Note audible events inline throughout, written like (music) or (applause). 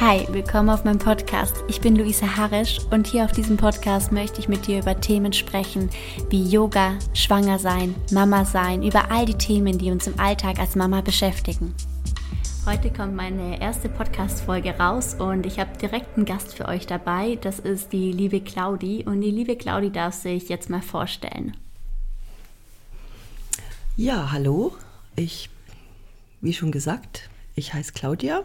Hi, willkommen auf meinem Podcast. Ich bin Luisa Harisch und hier auf diesem Podcast möchte ich mit dir über Themen sprechen wie Yoga, Schwanger sein, Mama sein, über all die Themen, die uns im Alltag als Mama beschäftigen. Heute kommt meine erste Podcast-Folge raus und ich habe direkt einen Gast für euch dabei. Das ist die liebe Claudi und die liebe Claudi darf sich jetzt mal vorstellen. Ja, hallo. Ich, wie schon gesagt, ich heiße Claudia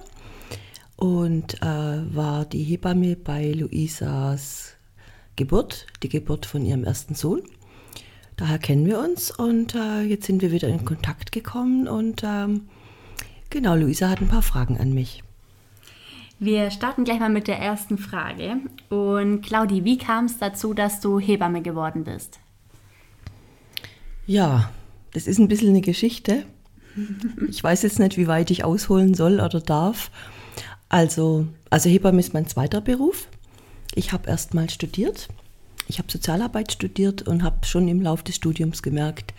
und äh, war die Hebamme bei Luisas Geburt, die Geburt von ihrem ersten Sohn. Daher kennen wir uns und äh, jetzt sind wir wieder in Kontakt gekommen und ähm, genau, Luisa hat ein paar Fragen an mich. Wir starten gleich mal mit der ersten Frage. Und Claudi, wie kam es dazu, dass du Hebamme geworden bist? Ja, das ist ein bisschen eine Geschichte. Ich weiß jetzt nicht, wie weit ich ausholen soll oder darf. Also, also Hebamme ist mein zweiter Beruf. Ich habe erst mal studiert. Ich habe Sozialarbeit studiert und habe schon im Laufe des Studiums gemerkt,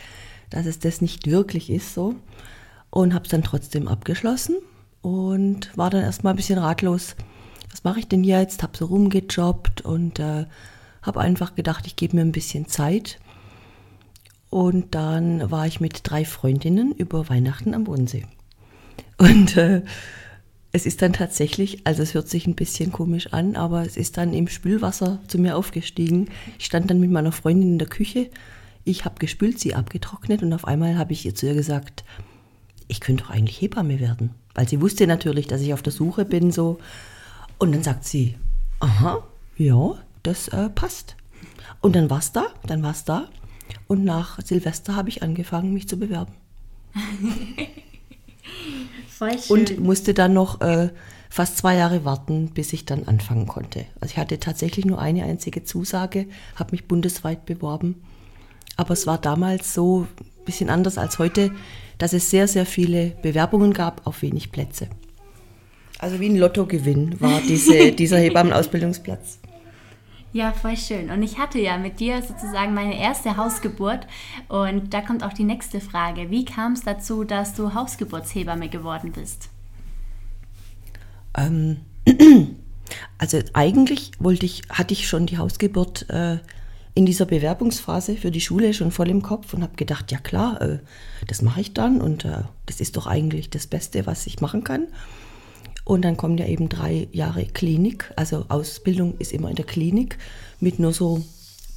dass es das nicht wirklich ist so. Und habe es dann trotzdem abgeschlossen und war dann erst mal ein bisschen ratlos. Was mache ich denn jetzt? Habe so rumgejobbt und äh, habe einfach gedacht, ich gebe mir ein bisschen Zeit. Und dann war ich mit drei Freundinnen über Weihnachten am Bodensee. Und äh, es ist dann tatsächlich, also es hört sich ein bisschen komisch an, aber es ist dann im Spülwasser zu mir aufgestiegen. Ich stand dann mit meiner Freundin in der Küche. Ich habe gespült, sie abgetrocknet und auf einmal habe ich ihr zu ihr gesagt, ich könnte doch eigentlich Hebamme werden. Weil sie wusste natürlich, dass ich auf der Suche bin so. Und dann sagt sie, aha, ja, das äh, passt. Und dann war es da, dann war es da. Und nach Silvester habe ich angefangen, mich zu bewerben. (laughs) Voll schön. Und musste dann noch äh, fast zwei Jahre warten, bis ich dann anfangen konnte. Also ich hatte tatsächlich nur eine einzige Zusage, habe mich bundesweit beworben. Aber es war damals so ein bisschen anders als heute, dass es sehr, sehr viele Bewerbungen gab auf wenig Plätze. Also wie ein Lottogewinn war diese, dieser (laughs) Hebammenausbildungsplatz. Ja, voll schön. Und ich hatte ja mit dir sozusagen meine erste Hausgeburt. Und da kommt auch die nächste Frage. Wie kam es dazu, dass du Hausgeburtshebamme geworden bist? Ähm, (clears throat) also eigentlich wollte ich, hatte ich schon die Hausgeburt äh, in dieser Bewerbungsphase für die Schule schon voll im Kopf und habe gedacht, ja klar, äh, das mache ich dann und äh, das ist doch eigentlich das Beste, was ich machen kann. Und dann kommen ja eben drei Jahre Klinik, also Ausbildung ist immer in der Klinik mit nur so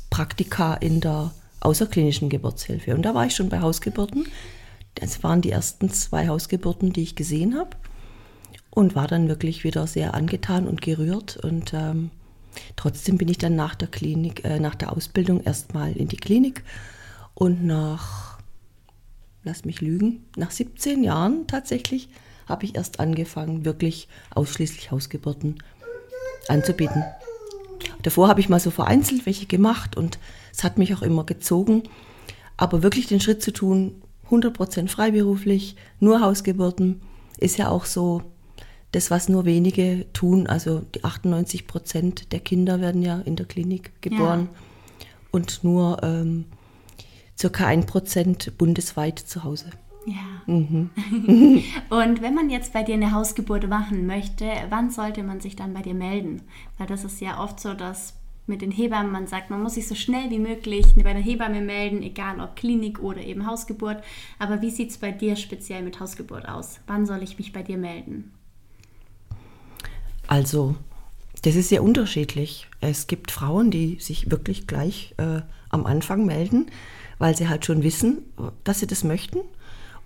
Praktika in der außerklinischen Geburtshilfe. Und da war ich schon bei Hausgeburten. Das waren die ersten zwei Hausgeburten, die ich gesehen habe. Und war dann wirklich wieder sehr angetan und gerührt. Und ähm, trotzdem bin ich dann nach der Klinik, äh, nach der Ausbildung erstmal in die Klinik. Und nach, lass mich lügen, nach 17 Jahren tatsächlich habe ich erst angefangen, wirklich ausschließlich Hausgeburten anzubieten. Davor habe ich mal so vereinzelt welche gemacht und es hat mich auch immer gezogen. Aber wirklich den Schritt zu tun, 100% freiberuflich, nur Hausgeburten, ist ja auch so das, was nur wenige tun. Also die 98% der Kinder werden ja in der Klinik geboren ja. und nur ähm, circa ein Prozent bundesweit zu Hause. Ja. Mhm. (laughs) und wenn man jetzt bei dir eine Hausgeburt machen möchte, wann sollte man sich dann bei dir melden? Weil das ist ja oft so, dass mit den Hebammen man sagt, man muss sich so schnell wie möglich bei der Hebamme melden, egal ob Klinik oder eben Hausgeburt. Aber wie sieht es bei dir speziell mit Hausgeburt aus? Wann soll ich mich bei dir melden? Also, das ist sehr unterschiedlich. Es gibt Frauen, die sich wirklich gleich äh, am Anfang melden, weil sie halt schon wissen, dass sie das möchten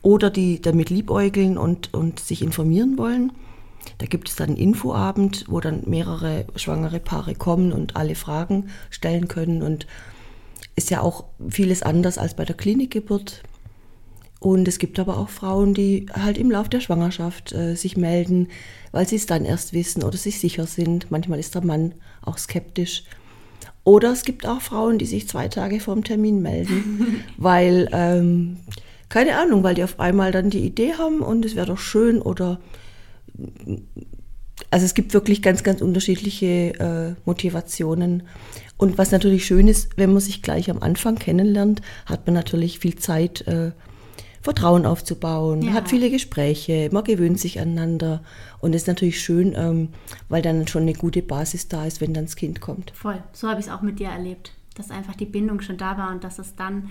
oder die damit liebäugeln und, und sich informieren wollen. Da gibt es dann einen Infoabend, wo dann mehrere schwangere Paare kommen und alle Fragen stellen können. Und ist ja auch vieles anders als bei der Klinikgeburt. Und es gibt aber auch Frauen, die halt im Laufe der Schwangerschaft äh, sich melden, weil sie es dann erst wissen oder sich sicher sind. Manchmal ist der Mann auch skeptisch. Oder es gibt auch Frauen, die sich zwei Tage vor dem Termin melden, (laughs) weil ähm, keine Ahnung, weil die auf einmal dann die Idee haben und es wäre doch schön oder also es gibt wirklich ganz, ganz unterschiedliche äh, Motivationen. Und was natürlich schön ist, wenn man sich gleich am Anfang kennenlernt, hat man natürlich viel Zeit, äh, Vertrauen aufzubauen, Ja. hat viele Gespräche, man gewöhnt sich aneinander und es ist natürlich schön, ähm, weil dann schon eine gute Basis da ist, wenn dann das Kind kommt. Voll. So habe ich es auch mit dir erlebt. Dass einfach die Bindung schon da war und dass es dann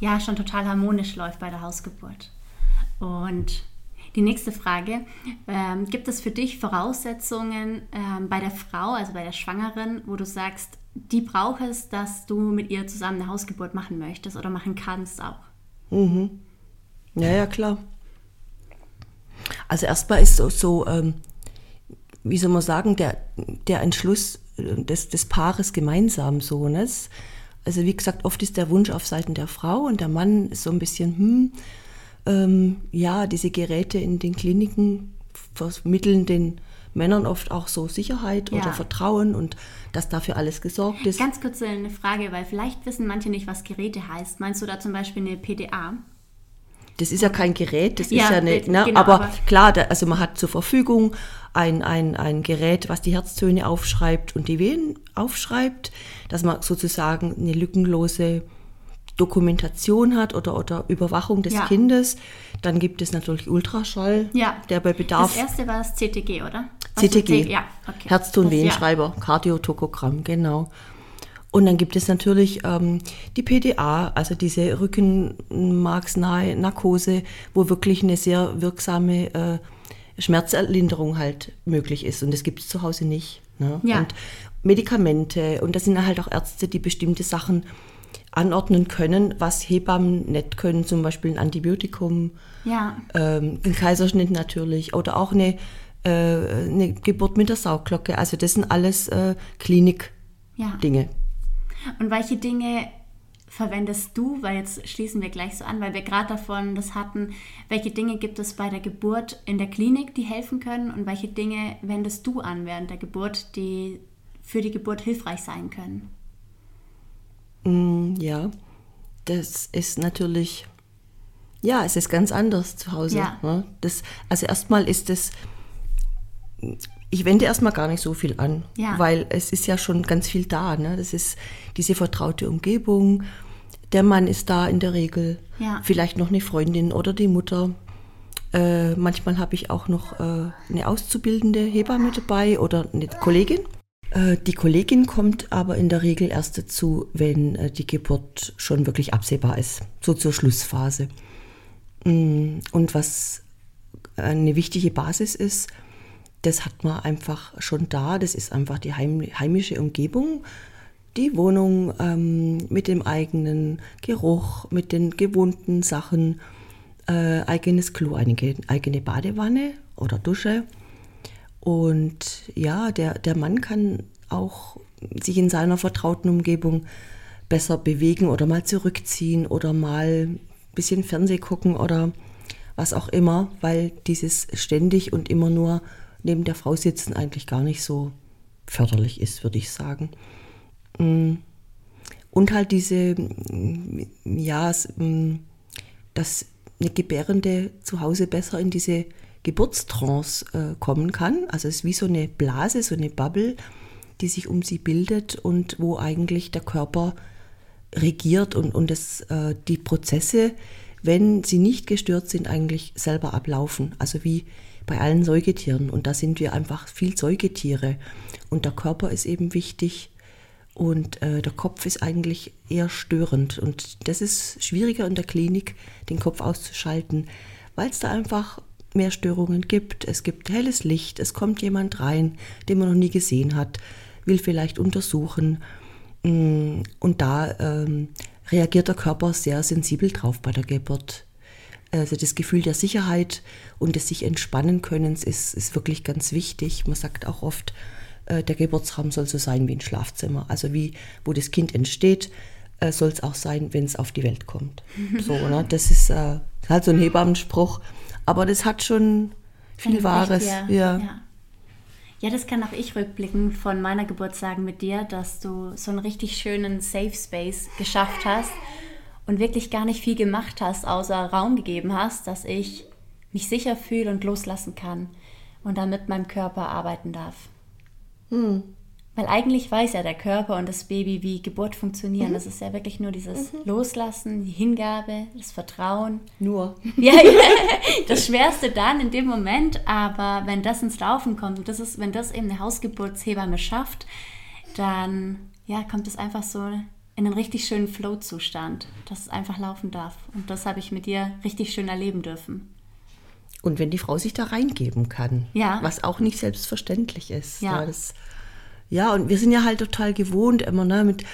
ja schon total harmonisch läuft bei der Hausgeburt. Und die nächste Frage: ähm, Gibt es für dich Voraussetzungen ähm, bei der Frau, also bei der Schwangeren, wo du sagst, die braucht es, dass du mit ihr zusammen eine Hausgeburt machen möchtest oder machen kannst auch? Ja, ja, klar. Also erstmal ist so, so ähm, wie soll man sagen, der, der Entschluss äh, des, des Paares gemeinsam so. Ne? Also wie gesagt, oft ist der Wunsch auf Seiten der Frau und der Mann ist so ein bisschen, hm, ähm, ja, diese Geräte in den Kliniken vermitteln den Männern oft auch so Sicherheit Ja. oder Vertrauen und dass dafür alles gesorgt ist. Ganz kurz eine Frage, weil vielleicht wissen manche nicht, was Geräte heißt. Meinst du da zum Beispiel eine PDA? Das ist ja kein Gerät, das Ja, ist ja äh, ne? genau, aber, aber- klar, da, also man hat zur Verfügung ein, ein, ein Gerät, was die Herztöne aufschreibt und die Venen aufschreibt, dass man sozusagen eine lückenlose Dokumentation hat oder, oder Überwachung des Ja. Kindes. Dann gibt es natürlich Ultraschall, Ja. der bei Bedarf Das erste war das CTG, oder? CTG, Ja, okay. Herzton, Das- ja. Kardiotokogramm, genau. Und dann gibt es natürlich ähm, die PDA, also diese rückenmarksnahe Narkose, wo wirklich eine sehr wirksame äh, Schmerzerlinderung halt möglich ist. Und das gibt es zu Hause nicht. Ne? Ja. Und Medikamente. Und das sind halt auch Ärzte, die bestimmte Sachen anordnen können, was Hebammen nicht können, zum Beispiel ein Antibiotikum Ja, ähm, ein Kaiserschnitt natürlich oder auch eine, äh, eine Geburt mit der Sauglocke. Also das sind alles äh, Klinik-Dinge. ja. Und welche Dinge verwendest du, weil jetzt schließen wir gleich so an, weil wir gerade davon das hatten, welche Dinge gibt es bei der Geburt in der Klinik, die helfen können und welche Dinge wendest du an während der Geburt, die für die Geburt hilfreich sein können? Mm, Ja, das ist natürlich, ja, es ist ganz anders zu Hause. Ja. Ne? Das, also erstmal ist es, ich wende erstmal gar nicht so viel an, Ja. weil es ist ja schon ganz viel da. Ne? Das ist diese vertraute Umgebung. Der Mann ist da in der Regel. Ja. Vielleicht noch eine Freundin oder die Mutter. Äh, manchmal habe ich auch noch äh, eine auszubildende Hebamme dabei oder eine Kollegin. Äh, die Kollegin kommt aber in der Regel erst dazu, wenn äh, die Geburt schon wirklich absehbar ist, so zur Schlussphase. Mm, Und was eine wichtige Basis ist, das hat man einfach schon da. Das ist einfach die heim, heimische Umgebung, die Wohnung ähm, mit dem eigenen Geruch, mit den gewohnten Sachen, äh, eigenes Klo, eine eigene Badewanne oder Dusche. Und ja, der, der Mann kann auch sich in seiner vertrauten Umgebung besser bewegen oder mal zurückziehen oder mal ein bisschen Fernseh gucken oder was auch immer, weil dieses ständig und immer nur neben der Frau sitzen eigentlich gar nicht so förderlich ist, würde ich sagen. Mm. Und halt diese, mm, ja, mm, dass eine Gebärende zu Hause besser in diese Geburtstrance äh, kommen kann. Also es ist wie so eine Blase, so eine Bubble, die sich um sie bildet und wo eigentlich der Körper regiert und, und das, äh, die Prozesse, wenn sie nicht gestört sind, eigentlich selber ablaufen. Also wie bei allen Säugetieren. Und da sind wir einfach viel Säugetiere. Und der Körper ist eben wichtig und äh, der Kopf ist eigentlich eher störend. Und das ist schwieriger in der Klinik, den Kopf auszuschalten, weil es da einfach mehr Störungen gibt. Es gibt helles Licht, es kommt jemand rein, den man noch nie gesehen hat, will vielleicht untersuchen. Mm, Und da ähm, reagiert der Körper sehr sensibel drauf bei der Geburt. Also das Gefühl der Sicherheit und des sich entspannen Könnens ist, ist wirklich ganz wichtig. Man sagt auch oft, äh, der Geburtsraum soll so sein wie ein Schlafzimmer. Also wie, wo das Kind entsteht, äh, soll es auch sein, wenn es auf die Welt kommt. So, (laughs) ne? Das ist äh, halt so ein Hebammenspruch. Aber das hat schon viel Eine Wahres. richtige- Ja. ja. Ja, das kann auch ich rückblickend von meiner Geburt sagen mit dir, dass du so einen richtig schönen Safe Space geschafft hast und wirklich gar nicht viel gemacht hast, außer Raum gegeben hast, dass ich mich sicher fühle und loslassen kann und dann mit meinem Körper arbeiten darf. Weil eigentlich weiß ja der Körper und das Baby, wie Geburt funktionieren. Mhm. Das ist ja wirklich nur dieses mhm. Loslassen, die Hingabe, das Vertrauen. Nur. (laughs) Ja, das Schwerste dann in dem Moment, aber wenn das ins Laufen kommt, und das ist, wenn das eben eine Hausgeburtshebamme schafft, dann ja, kommt es einfach so in einen richtig schönen Flow-Zustand, dass es einfach laufen darf. Und das habe ich mit dir richtig schön erleben dürfen. Und wenn die Frau sich da reingeben kann, ja. was auch nicht selbstverständlich ist. Ja. ja das, ja, und wir sind ja halt total gewohnt, immer ne, mit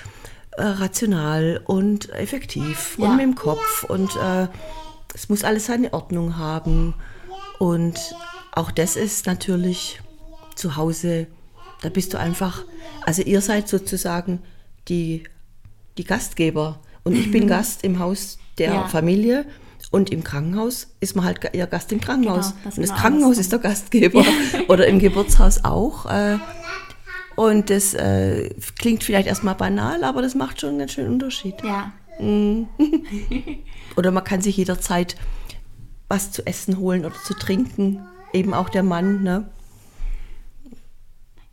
äh, rational und effektiv ja. und mit dem Kopf. Und äh, es muss alles seine Ordnung haben. Und auch das ist natürlich zu Hause, da bist du einfach, also ihr seid sozusagen die, die Gastgeber. Und ich bin Gast im Haus der ja. Familie. Und im Krankenhaus ist man halt eher Gast im Krankenhaus. Genau, das und das Krankenhaus ist der Gastgeber. (laughs) Oder im Geburtshaus auch. Äh, und das äh, klingt vielleicht erstmal banal, aber das macht schon einen ganz schönen Unterschied. Ja. Mm. (laughs) oder man kann sich jederzeit was zu essen holen oder zu trinken. Eben auch der Mann, ne?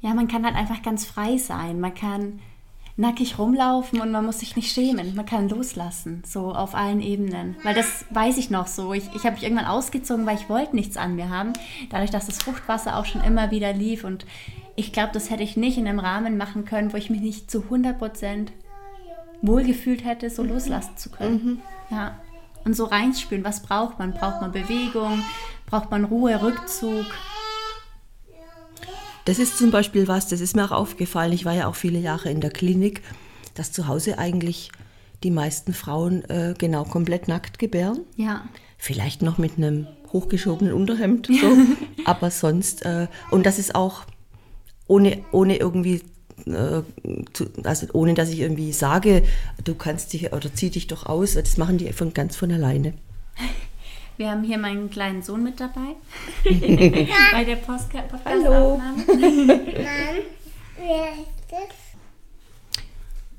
Ja, man kann halt einfach ganz frei sein. Man kann nackig rumlaufen und man muss sich nicht schämen. Man kann loslassen, so auf allen Ebenen. Weil das weiß ich noch so. Ich, ich habe mich irgendwann ausgezogen, weil ich wollte nichts an mir haben. Dadurch, dass das Fruchtwasser auch schon immer wieder lief. Und ich glaube, das hätte ich nicht in einem Rahmen machen können, wo ich mich nicht zu 100 Prozent wohlgefühlt hätte, so loslassen zu können. Mhm. Ja. Und so reinspüren, was braucht man? Braucht man Bewegung? Braucht man Ruhe, Rückzug? Das ist zum Beispiel was, das ist mir auch aufgefallen. Ich war ja auch viele Jahre in der Klinik, dass zu Hause eigentlich die meisten Frauen äh, genau komplett nackt gebären. Ja. Vielleicht noch mit einem hochgeschobenen Unterhemd. (laughs) So. Aber sonst, äh, und das ist auch ohne, ohne irgendwie, äh, also ohne dass ich irgendwie sage, du kannst dich oder zieh dich doch aus. Das machen die von ganz von alleine. Wir haben hier meinen kleinen Sohn mit dabei. (laughs) bei der Podcast Hallo. Mann, wer ist das?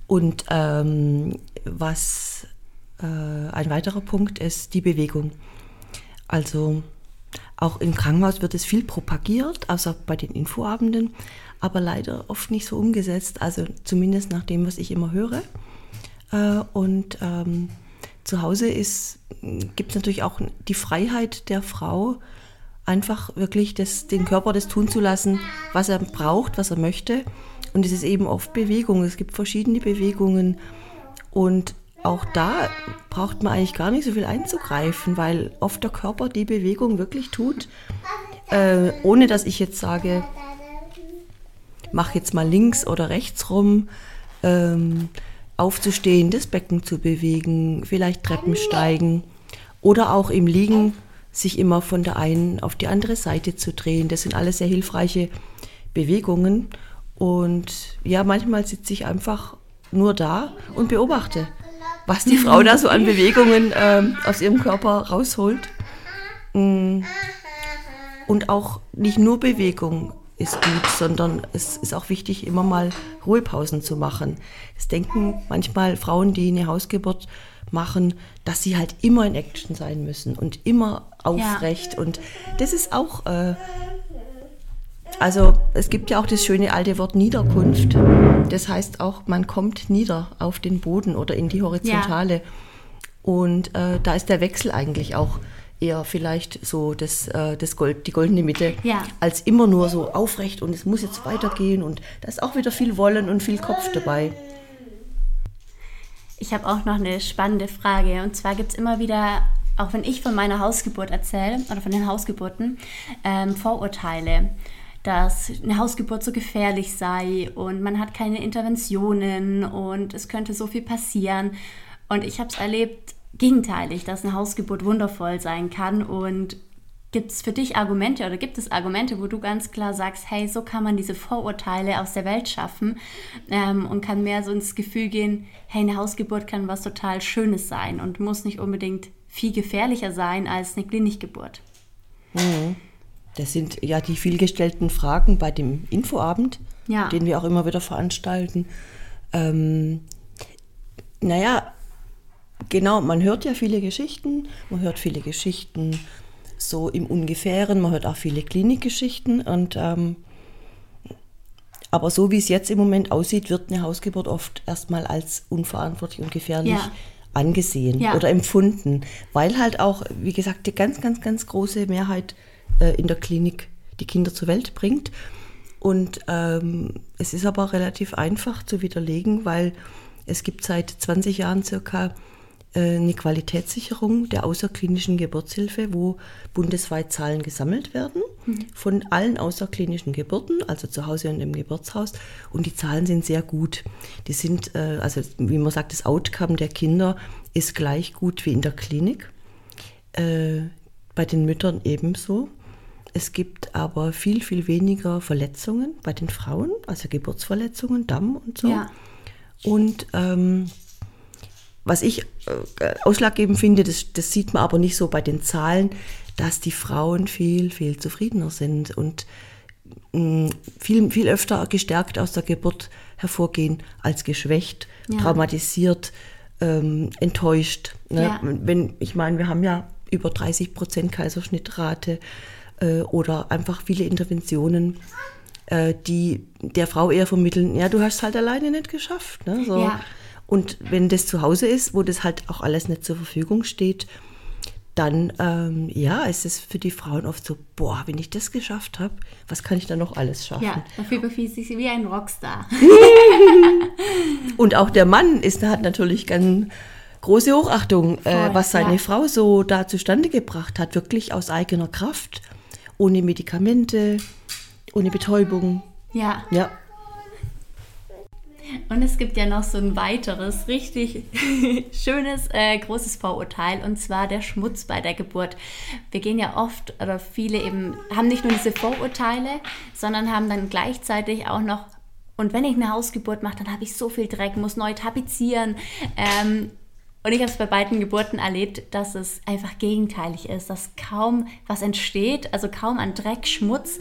Und ähm, was äh, ein weiterer Punkt ist, die Bewegung. Also auch im Krankenhaus wird es viel propagiert, außer bei den Infoabenden, aber leider oft nicht so umgesetzt, also zumindest nach dem, was ich immer höre. Äh, und ähm, zu Hause gibt es natürlich auch die Freiheit der Frau, einfach wirklich das, den Körper das tun zu lassen, was er braucht, was er möchte. Und es ist eben oft Bewegung. Es gibt verschiedene Bewegungen. Und auch da braucht man eigentlich gar nicht so viel einzugreifen, weil oft der Körper die Bewegung wirklich tut, äh, ohne dass ich jetzt sage, mach jetzt mal links oder rechts rum. Ähm, aufzustehen, das Becken zu bewegen, vielleicht Treppen steigen oder auch im Liegen sich immer von der einen auf die andere Seite zu drehen. Das sind alles sehr hilfreiche Bewegungen. Und ja, manchmal sitze ich einfach nur da und beobachte, was die Frau da so an Bewegungen äh, aus ihrem Körper rausholt. Mm. Und auch nicht nur Bewegung, ist gut, sondern es ist auch wichtig, immer mal Ruhepausen zu machen. Es denken manchmal Frauen, die eine Hausgeburt machen, dass sie halt immer in Action sein müssen und immer aufrecht. Ja. Und das ist auch, äh, also es gibt ja auch das schöne alte Wort Niederkunft. Das heißt auch, man kommt nieder auf den Boden oder in die Horizontale. Ja. Und äh, da ist der Wechsel eigentlich auch eher vielleicht so das, äh, das Gold, die goldene Mitte, ja. als immer nur so aufrecht und es muss jetzt weitergehen und da ist auch wieder viel Wollen und viel Kopf dabei. Ich habe auch noch eine spannende Frage und zwar gibt es immer wieder, auch wenn ich von meiner Hausgeburt erzähle oder von den Hausgeburten, ähm, Vorurteile dass eine Hausgeburt so gefährlich sei und man hat keine Interventionen und es könnte so viel passieren. Und ich habe es erlebt, gegenteilig, dass eine Hausgeburt wundervoll sein kann und Gibt es für dich Argumente oder gibt es Argumente, wo du ganz klar sagst, hey, so kann man diese Vorurteile aus der Welt schaffen ähm, und kann mehr so ins Gefühl gehen, hey, eine Hausgeburt kann was total Schönes sein und muss nicht unbedingt viel gefährlicher sein als eine Klinikgeburt? Mhm. Das sind ja die vielgestellten Fragen bei dem Infoabend, ja. den wir auch immer wieder veranstalten. Ähm, naja, Genau, man hört ja viele Geschichten, man hört viele Geschichten so im Ungefähren, man hört auch viele Klinikgeschichten und ähm, Aber so wie es jetzt im Moment aussieht, wird eine Hausgeburt oft erstmal als unverantwortlich und gefährlich Ja. angesehen Ja. oder empfunden, weil halt auch, wie gesagt, die ganz, ganz, ganz große Mehrheit äh, in der Klinik die Kinder zur Welt bringt. Und ähm, es ist aber relativ einfach zu widerlegen, weil es gibt seit 20 Jahren circa eine Qualitätssicherung der außerklinischen Geburtshilfe, wo bundesweit Zahlen gesammelt werden von allen außerklinischen Geburten, also zu Hause und im Geburtshaus. Und die Zahlen sind sehr gut. Die sind, äh, also wie man sagt, das Outcome der Kinder ist gleich gut wie in der Klinik. Äh, bei den Müttern ebenso. Es gibt aber viel, viel weniger Verletzungen bei den Frauen, also Geburtsverletzungen, Damm und so. Ja. Und ähm, was ich äh, ausschlaggebend finde, das, das sieht man aber nicht so bei den Zahlen, dass die Frauen viel, viel zufriedener sind und mh, viel, viel öfter gestärkt aus der Geburt hervorgehen als geschwächt, Ja. traumatisiert, ähm, enttäuscht. Ne? Ja. Wenn, ich meine, wir haben ja über 30 Prozent Kaiserschnittrate äh, oder einfach viele Interventionen, äh, die der Frau eher vermitteln, ja, du hast es halt alleine nicht geschafft. Ne? So. Ja. Und wenn das zu Hause ist, wo das halt auch alles nicht zur Verfügung steht, dann ähm, ja, ist es für die Frauen oft so, boah, wenn ich das geschafft habe, was kann ich dann noch alles schaffen? Ja, dafür befiehlt sich wie ein Rockstar. (laughs) Und auch der Mann ist, hat natürlich ganz große Hochachtung, äh, was seine ja. Frau so da zustande gebracht hat, wirklich aus eigener Kraft, ohne Medikamente, ohne Betäubung. Ja, Ja, und es gibt ja noch so ein weiteres, richtig (laughs) schönes, äh, großes Vorurteil, und zwar der Schmutz bei der Geburt. Wir gehen ja oft, oder viele eben, haben nicht nur diese Vorurteile, sondern haben dann gleichzeitig auch noch, und wenn ich eine Hausgeburt mache, dann habe ich so viel Dreck, muss neu tapezieren. Ähm, und ich habe es bei beiden Geburten erlebt, dass es einfach gegenteilig ist, dass kaum was entsteht, also kaum an Dreck, Schmutz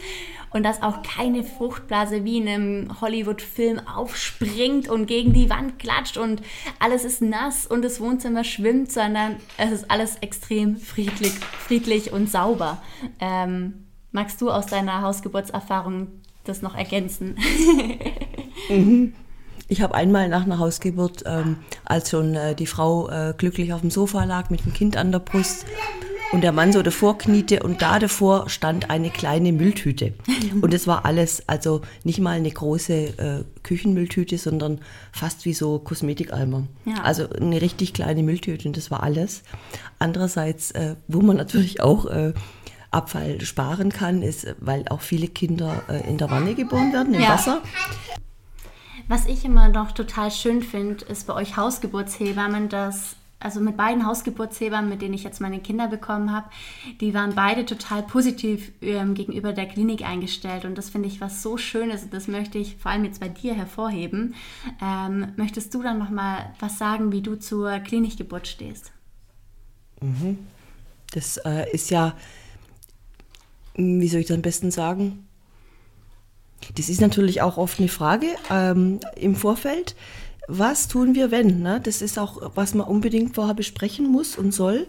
und dass auch keine Fruchtblase wie in einem Hollywood-Film aufspringt und gegen die Wand klatscht und alles ist nass und das Wohnzimmer schwimmt, sondern es ist alles extrem friedlich, friedlich und sauber. Ähm, magst du aus deiner Hausgeburtserfahrung das noch ergänzen? (laughs) Ich habe einmal nach einer Hausgeburt, ähm, als schon äh, die Frau äh, glücklich auf dem Sofa lag mit dem Kind an der Brust und der Mann so davor kniete und da davor stand eine kleine Mülltüte. (laughs) Und es war alles, also nicht mal eine große äh, Küchenmülltüte, sondern fast wie so Kosmetikeimer. Ja. Also eine richtig kleine Mülltüte und das war alles. Andererseits, äh, wo man natürlich auch äh, Abfall sparen kann, ist, weil auch viele Kinder äh, in der Wanne geboren werden, im Ja. Wasser. Was ich immer noch total schön finde, ist bei euch Hausgeburtshebammen, dass, also mit beiden Hausgeburtshebammen, mit denen ich jetzt meine Kinder bekommen habe, die waren beide total positiv ähm, gegenüber der Klinik eingestellt. Und das finde ich was so Schönes. Das möchte ich vor allem jetzt bei dir hervorheben. Ähm, möchtest du dann nochmal was sagen, wie du zur Klinikgeburt stehst? Das äh, ist ja, hm, wie soll ich das am besten sagen? Das ist natürlich auch oft eine Frage ähm, im Vorfeld. Was tun wir, wenn? Ne? Das ist auch, was man unbedingt vorher besprechen muss und soll.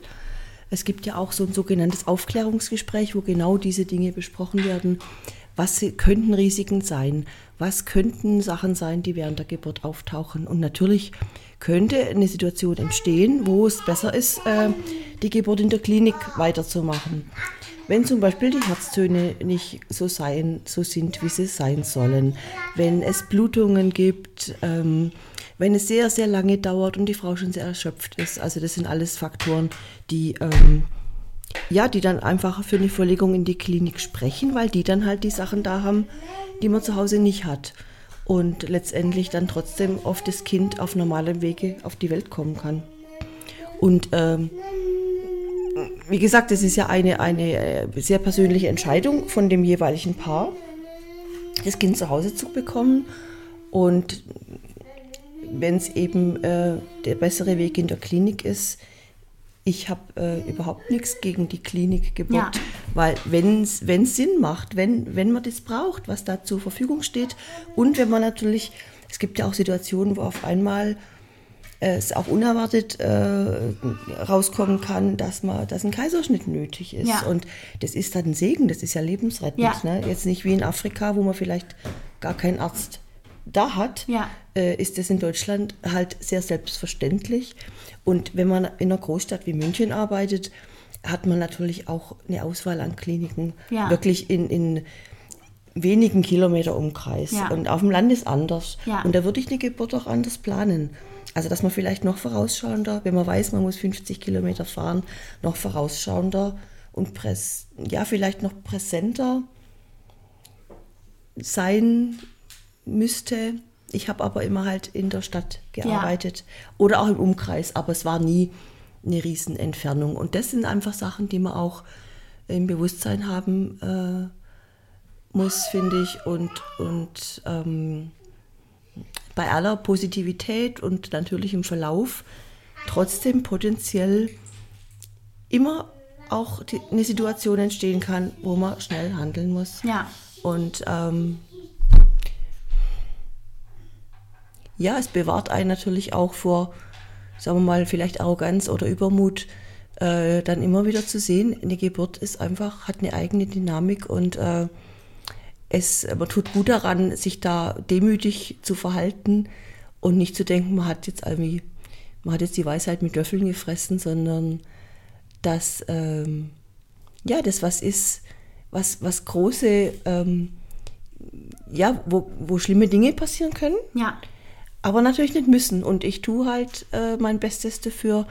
Es gibt ja auch so ein sogenanntes Aufklärungsgespräch, wo genau diese Dinge besprochen werden. Was könnten Risiken sein? Was könnten Sachen sein, die während der Geburt auftauchen? Und natürlich könnte eine Situation entstehen, wo es besser ist, äh, die Geburt in der Klinik weiterzumachen. Wenn zum Beispiel die Herztöne nicht so, sein, so sind, wie sie sein sollen, wenn es Blutungen gibt, ähm, wenn es sehr, sehr lange dauert und die Frau schon sehr erschöpft ist. Also das sind alles Faktoren, die, ähm, ja, die dann einfach für eine Verlegung in die Klinik sprechen, weil die dann halt die Sachen da haben, die man zu Hause nicht hat. Und letztendlich dann trotzdem oft das Kind auf normalem Wege auf die Welt kommen kann. Und ähm, wie gesagt, es ist ja eine, eine äh, sehr persönliche Entscheidung von dem jeweiligen Paar, das Kind zu Hause zu bekommen. Und wenn es eben äh, der bessere Weg in der Klinik ist, ich habe äh, überhaupt nichts gegen die Klinikgeburt, Ja. weil wenn es Sinn macht, wenn, wenn man das braucht, was da zur Verfügung steht und wenn man natürlich, es gibt ja auch Situationen, wo auf einmal es auch unerwartet äh, rauskommen kann, dass man, dass ein Kaiserschnitt nötig ist. Ja. Und das ist dann ein Segen, das ist ja lebensrettend. Ja. Ne? Jetzt nicht wie in Afrika, wo man vielleicht gar kein Arzt da hat, Ja. äh, ist das in Deutschland halt sehr selbstverständlich. Und wenn man in einer Großstadt wie München arbeitet, hat man natürlich auch eine Auswahl an Kliniken, Ja. wirklich in, in wenigen Kilometer Umkreis. Ja. Und auf dem Land ist anders. Und da würde ich eine Geburt auch anders planen. Also dass man vielleicht noch vorausschauender, wenn man weiß, man muss 50 Kilometer fahren, noch vorausschauender und präs ja, vielleicht noch präsenter sein müsste. Ich habe aber immer halt in der Stadt gearbeitet oder auch im Umkreis, aber es war nie eine Riesenentfernung. Und das sind einfach Sachen, die man auch im Bewusstsein haben äh, muss, finde ich. Und, und ähm, bei aller Positivität und natürlichem Verlauf trotzdem potenziell immer auch die, eine Situation entstehen kann, wo man schnell handeln muss. Ja. Und ähm, ja, es bewahrt einen natürlich auch vor, sagen wir mal, vielleicht Arroganz oder Übermut, äh, dann immer wieder zu sehen, eine Geburt ist einfach, hat eine eigene Dynamik und äh, es, man tut gut daran, sich da demütig zu verhalten und nicht zu denken, man hat jetzt irgendwie, man hat jetzt die Weisheit mit Löffeln gefressen, sondern dass ähm, ja, das was ist, was, was große, ähm, ja, wo, wo schlimme Dinge passieren können, Ja. aber natürlich nicht müssen. Und ich tue halt äh, mein Bestes dafür,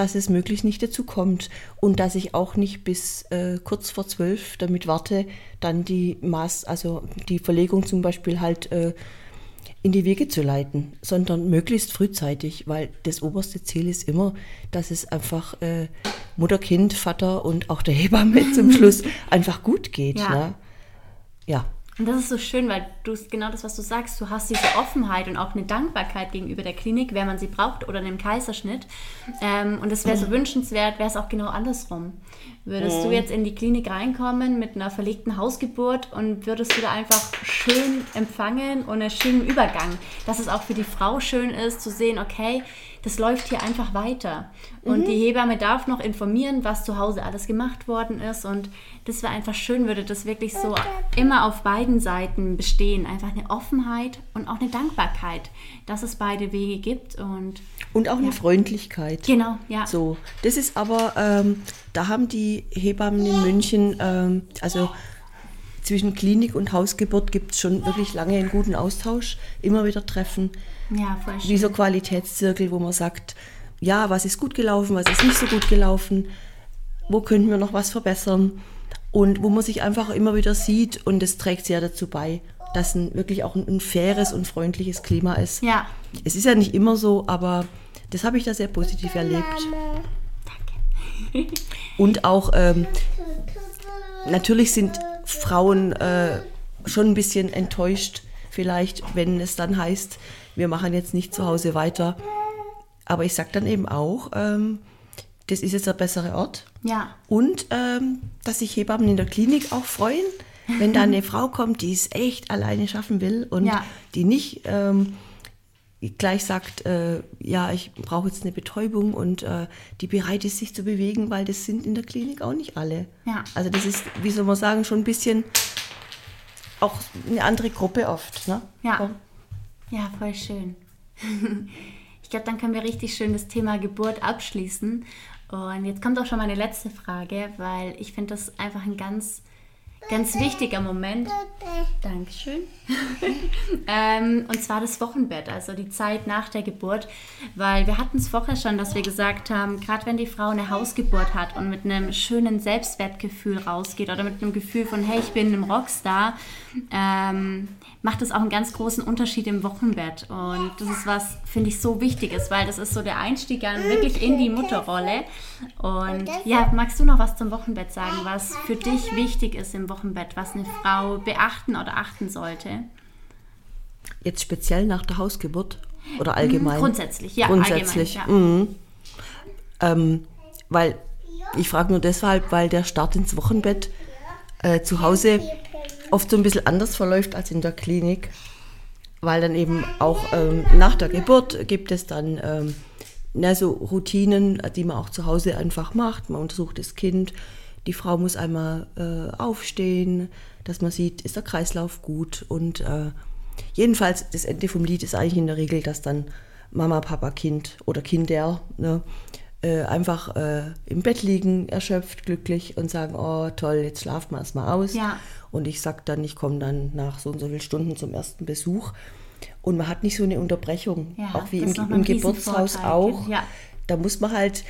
dass es möglichst nicht dazu kommt und dass ich auch nicht bis äh, kurz vor zwölf damit warte, dann die Maß, also die Verlegung zum Beispiel halt äh, in die Wege zu leiten, sondern möglichst frühzeitig, weil das oberste Ziel ist immer, dass es einfach äh, Mutter, Kind, Vater und auch der Hebamme (laughs) zum Schluss einfach gut geht. Ja. Ne? Ja. Und das ist so schön, weil du genau das, was du sagst, du hast diese Offenheit und auch eine Dankbarkeit gegenüber der Klinik, wenn man sie braucht oder einem Kaiserschnitt. Ähm, und es wäre so wünschenswert, wäre es auch genau andersrum. Würdest du jetzt in die Klinik reinkommen mit einer verlegten Hausgeburt und würdest du da einfach schön empfangen und einen schönen Übergang, dass es auch für die Frau schön ist zu sehen, okay, das läuft hier einfach weiter. Und die Hebamme darf noch informieren, was zu Hause alles gemacht worden ist. Und das wäre einfach schön, würde das wirklich so immer auf beiden Seiten bestehen. Einfach eine Offenheit und auch eine Dankbarkeit, dass es beide Wege gibt. Und Und auch eine Freundlichkeit. genau, ja. So, das ist aber, ähm, da haben die Hebammen in München, ähm, also zwischen Klinik und Hausgeburt gibt es schon wirklich lange einen guten Austausch, immer wieder Treffen, Ja, voll schön. wie so Qualitätszirkel, wo man sagt, ja, was ist gut gelaufen, was ist nicht so gut gelaufen, wo könnten wir noch was verbessern und wo man sich einfach immer wieder sieht und das trägt sehr dazu bei, dass ein, wirklich auch ein, ein faires und freundliches Klima ist. Ja, Es ist ja nicht immer so, aber das habe ich da sehr positiv erlebt. danke. Und auch, ähm, natürlich sind Frauen äh, schon ein bisschen enttäuscht, vielleicht, wenn es dann heißt, wir machen jetzt nicht zu Hause weiter. Aber ich sage dann eben auch, ähm, das ist jetzt der bessere Ort. Ja, Und ähm, dass sich Hebammen in der Klinik auch freuen, wenn da eine (laughs) Frau kommt, die es echt alleine schaffen will und Ja. die nicht ähm, gleich sagt, äh, ja, ich brauche jetzt eine Betäubung und äh, die bereit ist, sich zu bewegen, weil das sind in der Klinik auch nicht alle. Ja. Also das ist, wie soll man sagen, schon ein bisschen auch eine andere Gruppe oft. Ne? Ja. Ja, voll schön. (laughs) Ich glaube, dann können wir richtig schön das Thema Geburt abschließen. Und jetzt kommt auch schon meine letzte Frage, weil ich finde das einfach ein ganz, ganz wichtiger Moment. Dankeschön. (laughs) ähm, und zwar das Wochenbett, also die Zeit nach der Geburt. Weil wir hatten es vorher schon, dass wir gesagt haben, gerade wenn die Frau eine Hausgeburt hat und mit einem schönen Selbstwertgefühl rausgeht oder mit einem Gefühl von, hey, ich bin ein Rockstar, ähm, macht es auch einen ganz großen Unterschied im Wochenbett. Und das ist was, finde ich, so Wichtiges, weil das ist so der Einstieg dann wirklich in die Mutterrolle. Und ja, magst du noch was zum Wochenbett sagen, was für dich wichtig ist im Wochenbett, was eine Frau beachten oder achten sollte? Jetzt speziell nach der Hausgeburt oder allgemein? Grundsätzlich, ja, Grundsätzlich. allgemein. Mhm. Ähm, weil ich frage nur deshalb, weil der Start ins Wochenbett äh, zu Hause oft so ein bisschen anders verläuft als in der Klinik. Weil dann eben auch ähm, nach der Geburt gibt es dann ähm, na, so Routinen, die man auch zu Hause einfach macht. Man untersucht das Kind. Die Frau muss einmal äh, aufstehen, dass man sieht, ist der Kreislauf gut und äh, jedenfalls, das Ende vom Lied ist eigentlich in der Regel, dass dann Mama, Papa, Kind oder Kinder ne, äh, einfach äh, im Bett liegen, erschöpft, glücklich und sagen, oh toll, jetzt schlaft man erstmal aus. Ja. Und ich sage dann, ich komme dann nach so und so vielen Stunden zum ersten Besuch. Und man hat nicht so eine Unterbrechung, Ja, auch wie im, im Geburtshaus auch. Ja. Da muss man halt,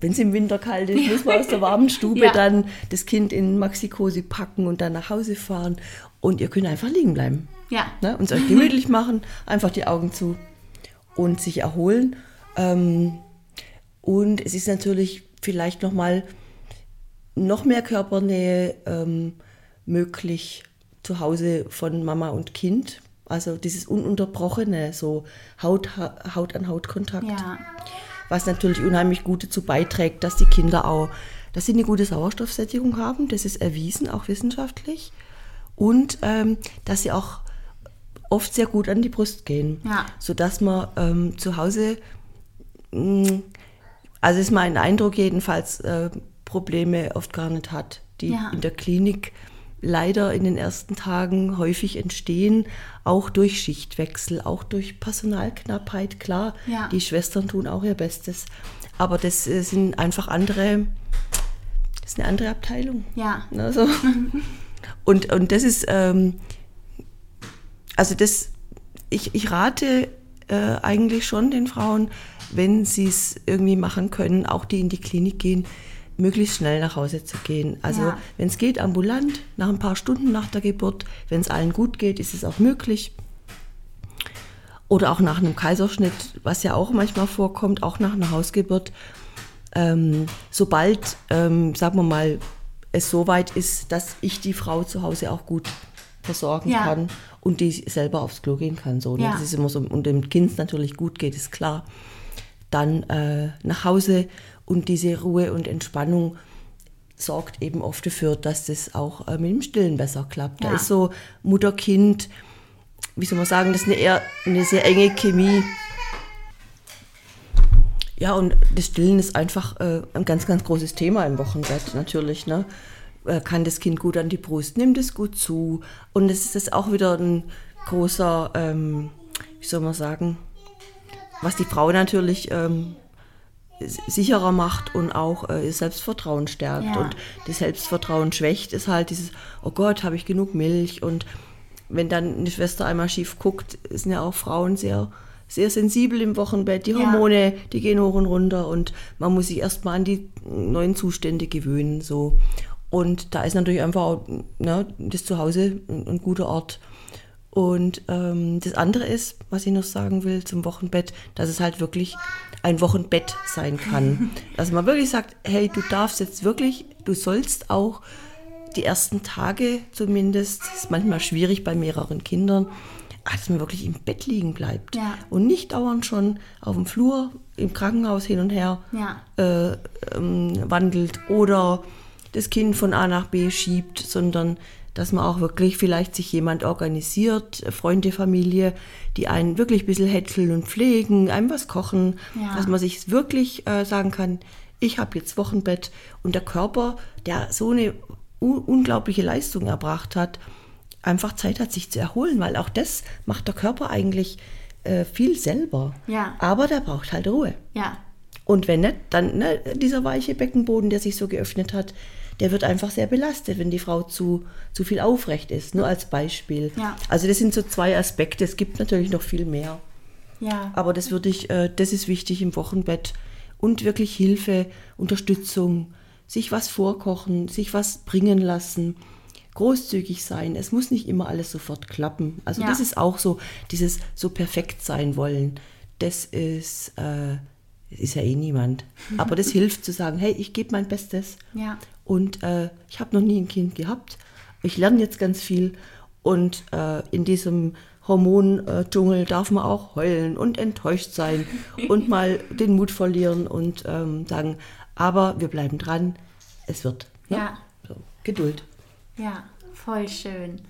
wenn es im Winter kalt ist, muss man aus der warmen Stube (laughs) Ja. dann das Kind in Maxikosi packen und dann nach Hause fahren. Und ihr könnt einfach liegen bleiben. Ja. Ne? Und es (laughs) euch gemütlich machen, einfach die Augen zu und sich erholen. Ähm, und es ist natürlich vielleicht noch mal noch mehr Körpernähe ähm, möglich zu Hause von Mama und Kind. Also dieses ununterbrochene, so Haut, Haut an Haut Kontakt Ja. Was natürlich unheimlich gut dazu beiträgt, dass die Kinder auch, dass sie eine gute Sauerstoffsättigung haben, das ist erwiesen, auch wissenschaftlich, und ähm, dass sie auch oft sehr gut an die Brust gehen, Ja. sodass man ähm, zu Hause, mh, also ist mein Eindruck jedenfalls, äh, Probleme oft gar nicht hat, die Ja. in der Klinik leider in den ersten Tagen häufig entstehen, auch durch Schichtwechsel, auch durch Personalknappheit. Klar, Ja. die Schwestern tun auch ihr Bestes, aber das äh, sind einfach andere, das ist eine andere Abteilung. Ja. Ne, so. (laughs) und, und das ist, ähm, also das, ich, ich rate äh, eigentlich schon den Frauen, wenn sie es irgendwie machen können, auch die in die Klinik gehen, möglichst schnell nach Hause zu gehen. Also Ja. wenn es geht, ambulant, nach ein paar Stunden nach der Geburt, wenn es allen gut geht, ist es auch möglich. Oder auch nach einem Kaiserschnitt, was ja auch manchmal vorkommt, auch nach einer Hausgeburt. Ähm, sobald, ähm, sagen wir mal, es so weit ist, dass ich die Frau zu Hause auch gut versorgen Ja. kann und die selber aufs Klo gehen kann. So, ne? Ja. Das ist immer so, und dem Kind natürlich gut geht, ist klar. Dann äh, nach Hause und diese Ruhe und Entspannung sorgt eben oft dafür, dass das auch äh, mit dem Stillen besser klappt. Da Ja. ist so Mutter-Kind, wie soll man sagen, das ist eine eher eine sehr enge Chemie. Ja, und das Stillen ist einfach äh, ein ganz, ganz großes Thema im Wochenbett natürlich. Ne? Äh, Kann das Kind gut an die Brust, nimmt es gut zu. Und es ist auch wieder ein großer, ähm, wie soll man sagen, was die Frau natürlich ähm, sicherer macht und auch äh, ihr Selbstvertrauen stärkt. Ja. Und das Selbstvertrauen schwächt, ist halt dieses, oh Gott, habe ich genug Milch? Und wenn dann eine Schwester einmal schief guckt, sind ja auch Frauen sehr, sehr sensibel im Wochenbett. Die Ja. Hormone, die gehen hoch und runter und man muss sich erstmal an die neuen Zustände gewöhnen. So. Und da ist natürlich einfach auch, ne, das Zuhause ein, ein guter Ort. Und ähm, das andere ist, was ich noch sagen will zum Wochenbett, dass es halt wirklich ein Wochenbett sein kann. (laughs) dass man wirklich sagt, hey, du darfst jetzt wirklich, du sollst auch die ersten Tage zumindest, das ist manchmal schwierig bei mehreren Kindern, ah, dass man wirklich im Bett liegen bleibt Ja. und nicht dauernd schon auf dem Flur im Krankenhaus hin und her Ja. äh, ähm, wandelt oder das Kind von A nach B schiebt, sondern dass man auch wirklich vielleicht sich jemand organisiert, Freunde, Familie, die einen wirklich ein bisschen hätscheln und pflegen, einem was kochen, Ja. dass man sich wirklich äh, sagen kann, ich habe jetzt Wochenbett und der Körper, der so eine unglaubliche Leistung erbracht hat, einfach Zeit hat, sich zu erholen, weil auch das macht der Körper eigentlich äh, viel selber. Ja. Aber der braucht halt Ruhe. Ja. Und wenn nicht, dann ne, dieser weiche Beckenboden, der sich so geöffnet hat, der wird einfach sehr belastet, wenn die Frau zu, zu viel aufrecht ist. Nur als Beispiel. Ja. Also das sind so zwei Aspekte. Es gibt natürlich noch viel mehr. Ja. Aber das würde ich, äh, das ist wichtig im Wochenbett. Und wirklich Hilfe, Unterstützung, sich was vorkochen, sich was bringen lassen, großzügig sein. Es muss nicht immer alles sofort klappen. Also Ja. das ist auch so, dieses so perfekt sein wollen. Das ist, äh, ist ja eh niemand. Aber das (laughs) hilft zu sagen, hey, ich gebe mein Bestes. Ja. Und äh, ich habe noch nie ein Kind gehabt. Ich lerne jetzt ganz viel. Und äh, in diesem Hormondschungel darf man auch heulen und enttäuscht sein (laughs) und mal den Mut verlieren und ähm, sagen, aber wir bleiben dran, es wird. Ne? Ja. So, Geduld. Ja, voll schön.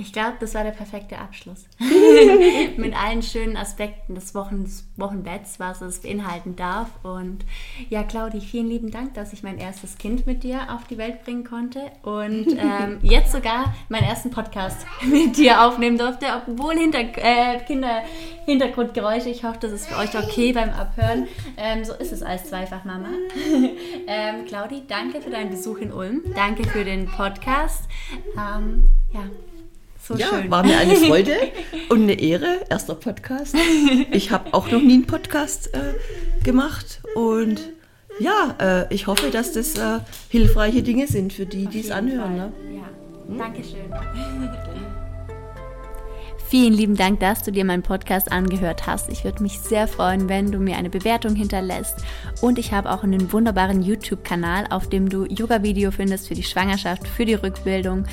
Ich glaube, das war der perfekte Abschluss. (laughs) Mit allen schönen Aspekten des Wochen, Wochenbetts, was es beinhalten darf. Und ja, Claudi, vielen lieben Dank, dass ich mein erstes Kind mit dir auf die Welt bringen konnte und (laughs) ähm, jetzt sogar meinen ersten Podcast (laughs) mit dir aufnehmen durfte, obwohl hinter, äh, Kinder Hintergrundgeräusche. Ich hoffe, das ist für euch okay beim Abhören. Ähm, so ist es als Zweifachmama. ähm, Claudi, danke für deinen Besuch in Ulm. Danke für den Podcast. Ähm, ja, so ja, schön. war mir eine (laughs) Freude und eine Ehre. Erster Podcast. Ich habe auch noch nie einen Podcast äh, gemacht und ja, äh, ich hoffe, dass das äh, hilfreiche Dinge sind für die, die es anhören. Ne? Ja, hm? Dankeschön. (laughs) Vielen lieben Dank, dass du dir meinen Podcast angehört hast. Ich würde mich sehr freuen, wenn du mir eine Bewertung hinterlässt. Und ich habe auch einen wunderbaren YouTube-Kanal, auf dem du Yoga-Video findest für die Schwangerschaft, für die Rückbildung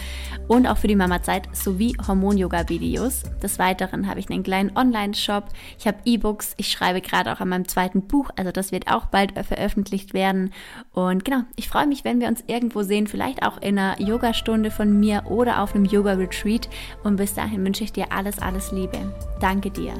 und auch für die Mama-Zeit sowie Hormon-Yoga-Videos. Des Weiteren habe ich einen kleinen Online-Shop. Ich habe E-Books. Ich schreibe gerade auch an meinem zweiten Buch, also das wird auch bald veröffentlicht werden. Und genau, ich freue mich, wenn wir uns irgendwo sehen, vielleicht auch in einer Yogastunde von mir oder auf einem Yoga-Retreat. Und bis dahin wünsche ich dir alles alles, alles Liebe. Danke dir.